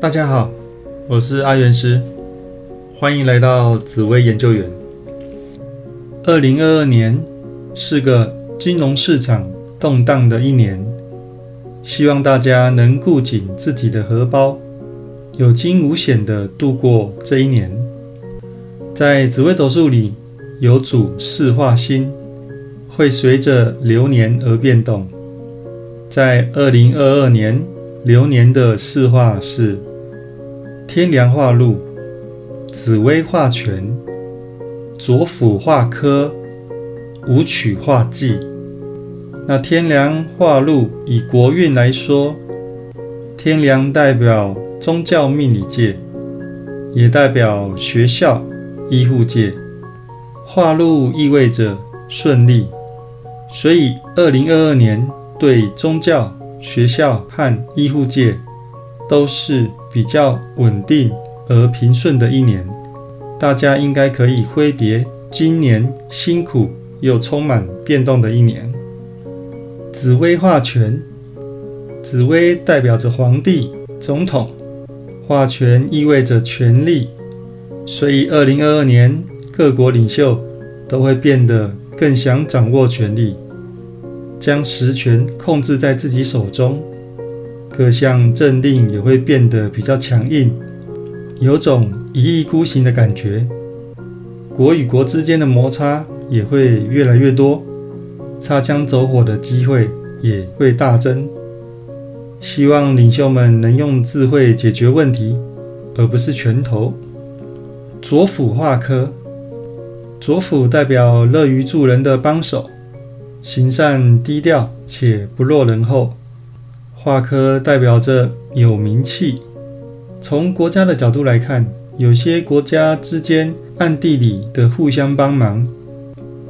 大家好，我是阿元师，欢迎来到紫薇研究员。二零二二年是个金融市场动荡的一年，希望大家能顾紧自己的荷包，有惊无险的度过这一年。在紫微斗数里，有主四化星，会随着流年而变动。在二零二二年，流年的四化是。天梁化禄，紫微化权，左辅化科，武曲化忌。那天梁化禄，以国运来说，天梁代表宗教命理界，也代表学校、医护界。化禄意味着顺利，所以二零二二年对宗教、学校和医护界。都是比较稳定而平顺的一年，大家应该可以挥别今年辛苦又充满变动的一年。紫薇化权，紫薇代表着皇帝、总统，化权意味着权力，所以二零二二年各国领袖都会变得更想掌握权力，将实权控制在自己手中。各项政令也会变得比较强硬，有种一意孤行的感觉。国与国之间的摩擦也会越来越多，擦枪走火的机会也会大增。希望领袖们能用智慧解决问题，而不是拳头。左辅化科，左辅代表乐于助人的帮手，行善低调且不落人后。化科代表着有名气。从国家的角度来看，有些国家之间暗地里的互相帮忙，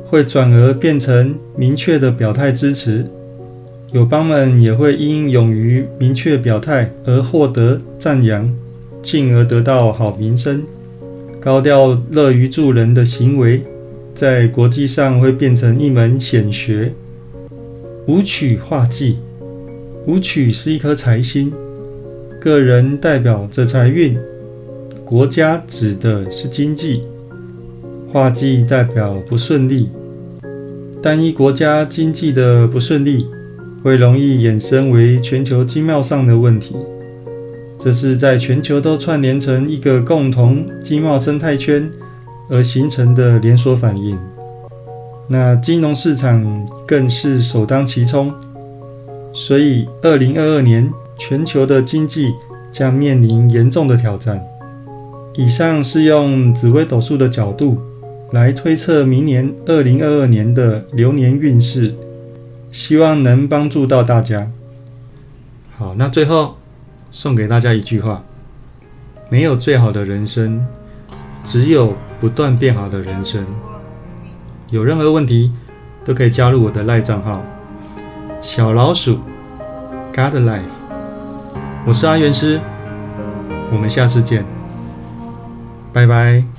会转而变成明确的表态支持。友邦们也会因勇于明确表态而获得赞扬，进而得到好名声。高调乐于助人的行为，在国际上会变成一门显学。舞曲画技。武曲是一颗财星，个人代表着财运，国家指的是经济。化忌代表不顺利，单一国家经济的不顺利，会容易衍生为全球经贸上的问题。这是在全球都串联成一个共同经贸生态圈而形成的连锁反应。那金融市场更是首当其冲。所以，二零二二年全球的经济将面临严重的挑战。以上是用紫微斗数的角度来推测明年二零二二年的流年运势，希望能帮助到大家。好，那最后送给大家一句话：没有最好的人生，只有不断变好的人生。有任何问题都可以加入我的赖账号。小老鼠，God Life，我是阿元师，我们下次见，拜拜。